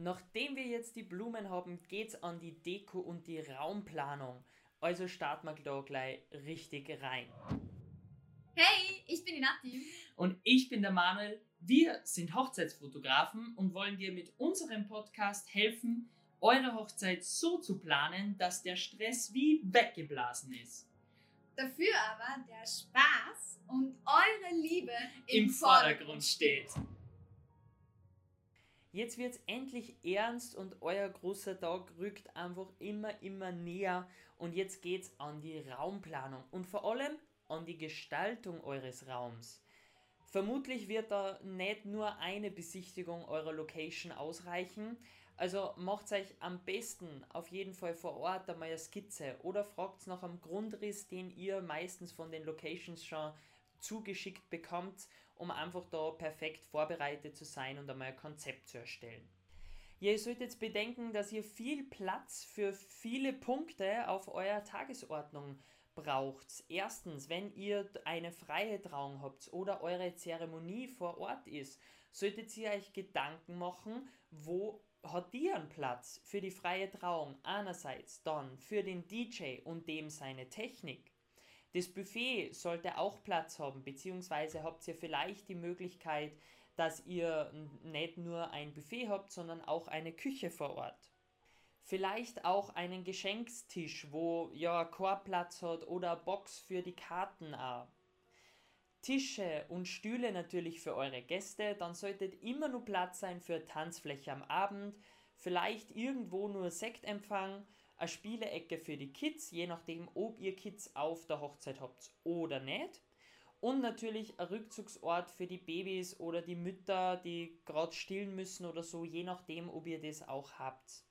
Nachdem wir jetzt die Blumen haben, geht's an die Deko und die Raumplanung. Also starten wir da gleich richtig rein. Hey, ich bin die Nati. Und ich bin der Manuel. Wir sind Hochzeitsfotografen und wollen dir mit unserem Podcast helfen, eure Hochzeit so zu planen, dass der Stress wie weggeblasen ist. Dafür aber der Spaß und eure Liebe im, im Vordergrund steht. Jetzt wird's endlich ernst und euer großer Tag rückt einfach immer, immer näher. Und jetzt geht's an die Raumplanung und vor allem an die Gestaltung eures Raums. Vermutlich wird da nicht nur eine Besichtigung eurer Location ausreichen. Also macht euch am besten auf jeden Fall vor Ort einmal eine Skizze oder fragt nach einem Grundriss, den ihr meistens von den Locations schon zugeschickt bekommt, um einfach da perfekt vorbereitet zu sein und einmal ein Konzept zu erstellen. Ihr solltet jetzt bedenken, dass ihr viel Platz für viele Punkte auf eurer Tagesordnung braucht. Erstens, wenn ihr eine freie Trauung habt oder eure Zeremonie vor Ort ist, solltet ihr euch Gedanken machen, wo hat die einen Platz für die freie Trauung einerseits, dann für den DJ und dem seine Technik das Buffet sollte auch Platz haben, beziehungsweise habt ihr vielleicht die Möglichkeit, dass ihr nicht nur ein Buffet habt, sondern auch eine Küche vor Ort. Vielleicht auch einen Geschenkstisch, wo ja Chorplatz hat oder Box für die Karten auch. Tische und Stühle natürlich für eure Gäste, dann solltet immer nur Platz sein für Tanzfläche am Abend, vielleicht irgendwo nur Sektempfang eine Spielecke für die Kids, je nachdem, ob ihr Kids auf der Hochzeit habt oder nicht. Und natürlich ein Rückzugsort für die Babys oder die Mütter, die gerade stillen müssen oder so, je nachdem, ob ihr das auch habt.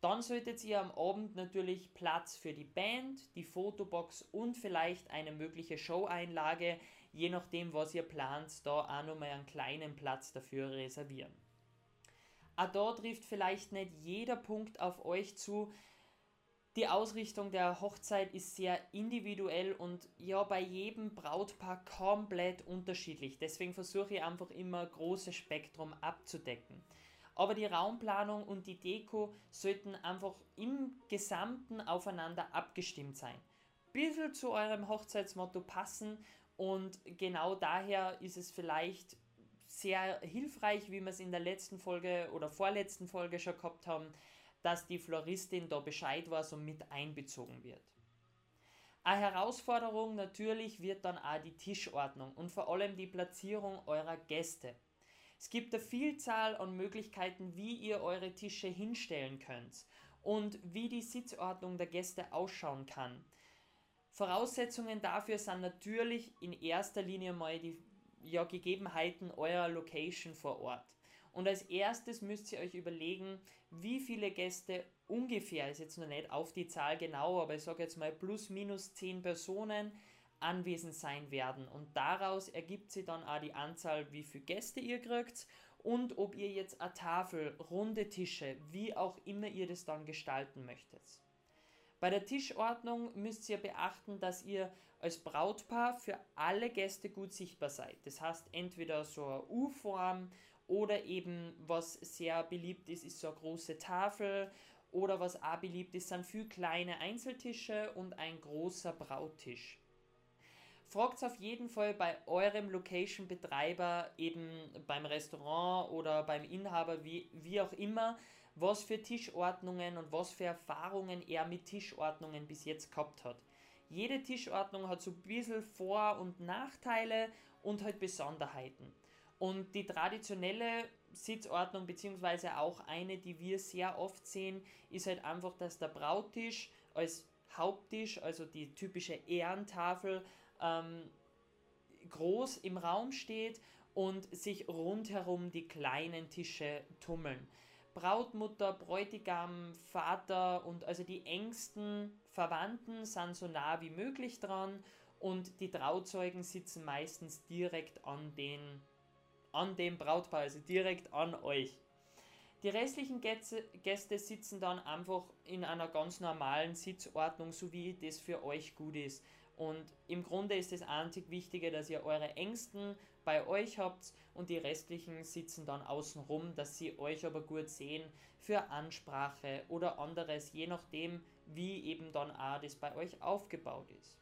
Dann solltet ihr am Abend natürlich Platz für die Band, die Fotobox und vielleicht eine mögliche Showeinlage, je nachdem, was ihr plant, da auch nochmal einen kleinen Platz dafür reservieren. Auch da trifft vielleicht nicht jeder Punkt auf euch zu, die Ausrichtung der Hochzeit ist sehr individuell und ja bei jedem Brautpaar komplett unterschiedlich. Deswegen versuche ich einfach immer großes Spektrum abzudecken. Aber die Raumplanung und die Deko sollten einfach im Gesamten aufeinander abgestimmt sein. Bisschen zu eurem Hochzeitsmotto passen und genau daher ist es vielleicht sehr hilfreich, wie wir es in der letzten Folge oder vorletzten Folge schon gehabt haben, dass die Floristin da Bescheid weiß und mit einbezogen wird. Eine Herausforderung natürlich wird dann auch die Tischordnung und vor allem die Platzierung eurer Gäste. Es gibt eine Vielzahl an Möglichkeiten, wie ihr eure Tische hinstellen könnt und wie die Sitzordnung der Gäste ausschauen kann. Voraussetzungen dafür sind natürlich in erster Linie mal die ja, Gegebenheiten eurer Location vor Ort. Und als erstes müsst ihr euch überlegen, wie viele Gäste ungefähr, ist jetzt noch nicht auf die Zahl genau, aber ich sage jetzt mal plus minus 10 Personen anwesend sein werden. Und daraus ergibt sich dann auch die Anzahl, wie viele Gäste ihr kriegt und ob ihr jetzt eine Tafel, runde Tische, wie auch immer ihr das dann gestalten möchtet. Bei der Tischordnung müsst ihr beachten, dass ihr als Brautpaar für alle Gäste gut sichtbar seid. Das heißt entweder so eine U-Form oder eben, was sehr beliebt ist, ist so eine große Tafel. Oder was auch beliebt ist, sind viele kleine Einzeltische und ein großer Brauttisch. Fragt auf jeden Fall bei eurem Location-Betreiber, eben beim Restaurant oder beim Inhaber, wie, wie auch immer, was für Tischordnungen und was für Erfahrungen er mit Tischordnungen bis jetzt gehabt hat. Jede Tischordnung hat so ein bisschen Vor- und Nachteile und halt Besonderheiten. Und die traditionelle Sitzordnung, beziehungsweise auch eine, die wir sehr oft sehen, ist halt einfach, dass der Brautisch als Haupttisch, also die typische Ehrentafel, ähm, groß im Raum steht und sich rundherum die kleinen Tische tummeln. Brautmutter, Bräutigam, Vater und also die engsten Verwandten sind so nah wie möglich dran und die Trauzeugen sitzen meistens direkt an den an dem Brautpaar, also direkt an euch. Die restlichen Gäste sitzen dann einfach in einer ganz normalen Sitzordnung, so wie das für euch gut ist. Und im Grunde ist das einzig Wichtige, dass ihr eure engsten bei euch habt und die restlichen sitzen dann außen rum, dass sie euch aber gut sehen für Ansprache oder anderes, je nachdem, wie eben dann auch das bei euch aufgebaut ist.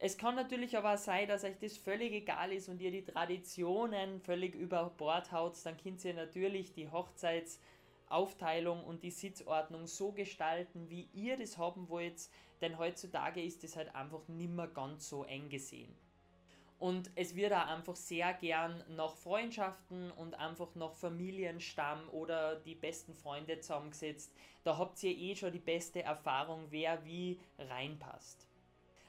Es kann natürlich aber auch sein, dass euch das völlig egal ist und ihr die Traditionen völlig über Bord haut, dann könnt ihr natürlich die Hochzeitsaufteilung und die Sitzordnung so gestalten, wie ihr das haben wollt, denn heutzutage ist es halt einfach nimmer ganz so eng gesehen. Und es wird auch einfach sehr gern nach Freundschaften und einfach nach Familienstamm oder die besten Freunde zusammengesetzt. Da habt ihr eh schon die beste Erfahrung, wer wie reinpasst.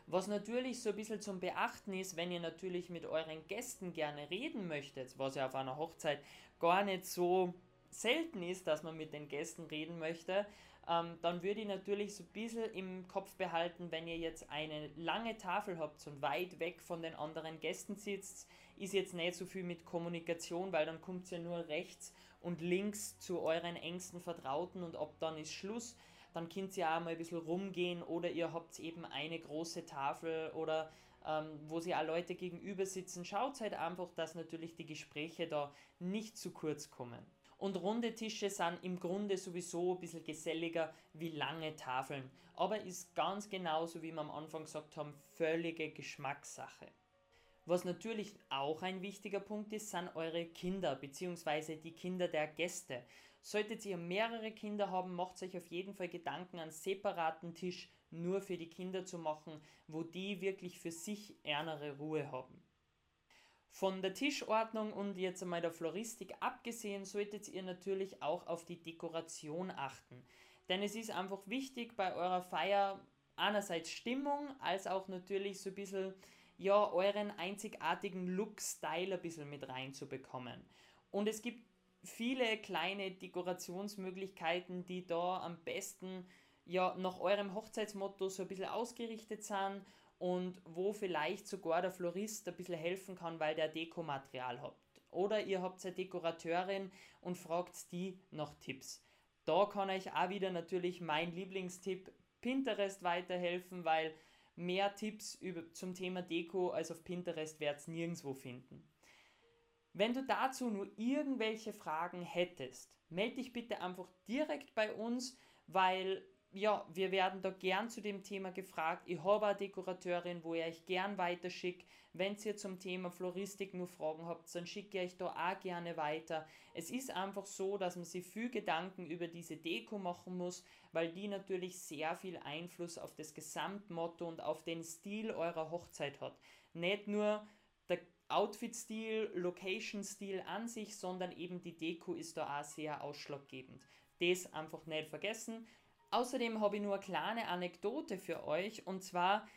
Was natürlich so ein bisschen zum Beachten ist, wenn ihr natürlich mit euren Gästen gerne reden möchtet, was ja auf einer Hochzeit gar nicht so selten ist, dass man mit den Gästen reden möchte, ähm, dann würde ich natürlich so ein bisschen im Kopf behalten, wenn ihr jetzt eine lange Tafel habt und weit weg von den anderen Gästen sitzt, ist jetzt nicht so viel mit Kommunikation, weil dann kommt ihr ja nur rechts und links zu euren engsten Vertrauten und ab dann ist Schluss dann könnt ihr auch mal ein bisschen rumgehen oder ihr habt eben eine große Tafel oder ähm, wo sie auch Leute gegenüber sitzen. Schaut halt einfach, dass natürlich die Gespräche da nicht zu kurz kommen. Und runde Tische sind im Grunde sowieso ein bisschen geselliger wie lange Tafeln. Aber ist ganz genauso, wie wir am Anfang gesagt haben, völlige Geschmackssache. Was natürlich auch ein wichtiger Punkt ist, sind eure Kinder bzw. die Kinder der Gäste. Solltet ihr mehrere Kinder haben, macht euch auf jeden Fall Gedanken, einen separaten Tisch nur für die Kinder zu machen, wo die wirklich für sich ernere Ruhe haben. Von der Tischordnung und jetzt einmal der Floristik abgesehen, solltet ihr natürlich auch auf die Dekoration achten. Denn es ist einfach wichtig bei eurer Feier einerseits Stimmung, als auch natürlich so ein bisschen ja, euren einzigartigen Look-Style ein bisschen mit reinzubekommen. Und es gibt viele kleine Dekorationsmöglichkeiten, die da am besten ja nach eurem Hochzeitsmotto so ein bisschen ausgerichtet sind und wo vielleicht sogar der Florist ein bisschen helfen kann, weil der Dekomaterial habt. Oder ihr habt eine Dekorateurin und fragt die nach Tipps. Da kann euch auch wieder natürlich mein Lieblingstipp Pinterest weiterhelfen, weil mehr Tipps über, zum Thema Deko als auf Pinterest werdet ihr nirgendwo finden. Wenn du dazu nur irgendwelche Fragen hättest, melde dich bitte einfach direkt bei uns, weil ja, wir werden da gern zu dem Thema gefragt. Ich habe eine Dekorateurin, wo ich euch gern weiterschicke. Wenn ihr zum Thema Floristik nur Fragen habt, dann schicke ich euch da auch gerne weiter. Es ist einfach so, dass man sich viel Gedanken über diese Deko machen muss, weil die natürlich sehr viel Einfluss auf das Gesamtmotto und auf den Stil eurer Hochzeit hat. Nicht nur der Outfit-Stil, Location-Stil an sich, sondern eben die Deko ist da auch sehr ausschlaggebend. Das einfach nicht vergessen. Außerdem habe ich nur eine kleine Anekdote für euch und zwar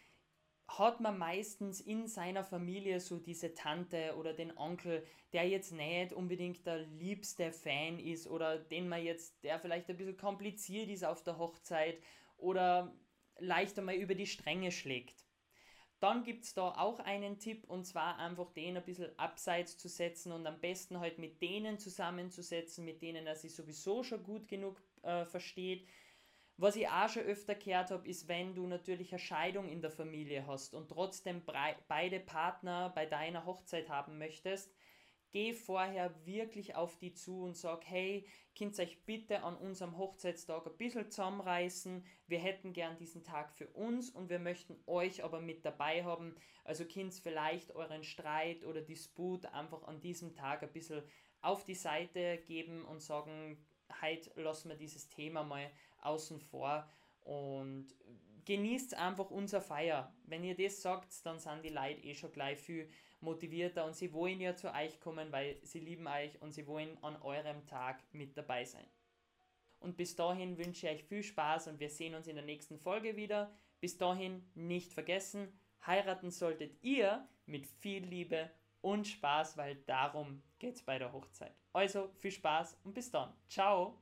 hat man meistens in seiner Familie so diese Tante oder den Onkel, der jetzt nicht unbedingt der liebste Fan ist oder den man jetzt, der vielleicht ein bisschen kompliziert ist auf der Hochzeit oder leicht einmal über die Stränge schlägt. Dann gibt es da auch einen Tipp und zwar einfach den ein bisschen abseits zu setzen und am besten halt mit denen zusammenzusetzen, mit denen er sich sowieso schon gut genug äh, versteht. Was ich auch schon öfter gehört habe, ist, wenn du natürlich eine Scheidung in der Familie hast und trotzdem beide Partner bei deiner Hochzeit haben möchtest, geh vorher wirklich auf die zu und sag, hey, könnt euch bitte an unserem Hochzeitstag ein bisschen zusammenreißen. Wir hätten gern diesen Tag für uns und wir möchten euch aber mit dabei haben. Also könnt vielleicht euren Streit oder Disput einfach an diesem Tag ein bisschen auf die Seite geben und sagen, heute lassen wir dieses Thema mal außen vor und genießt einfach unser Feier. Wenn ihr das sagt, dann sind die Leute eh schon gleich viel motivierter und sie wollen ja zu euch kommen, weil sie lieben euch und sie wollen an eurem Tag mit dabei sein. Und bis dahin wünsche ich euch viel Spaß und wir sehen uns in der nächsten Folge wieder. Bis dahin nicht vergessen, heiraten solltet ihr mit viel Liebe und Spaß, weil darum geht es bei der Hochzeit. Also viel Spaß und bis dann. Ciao!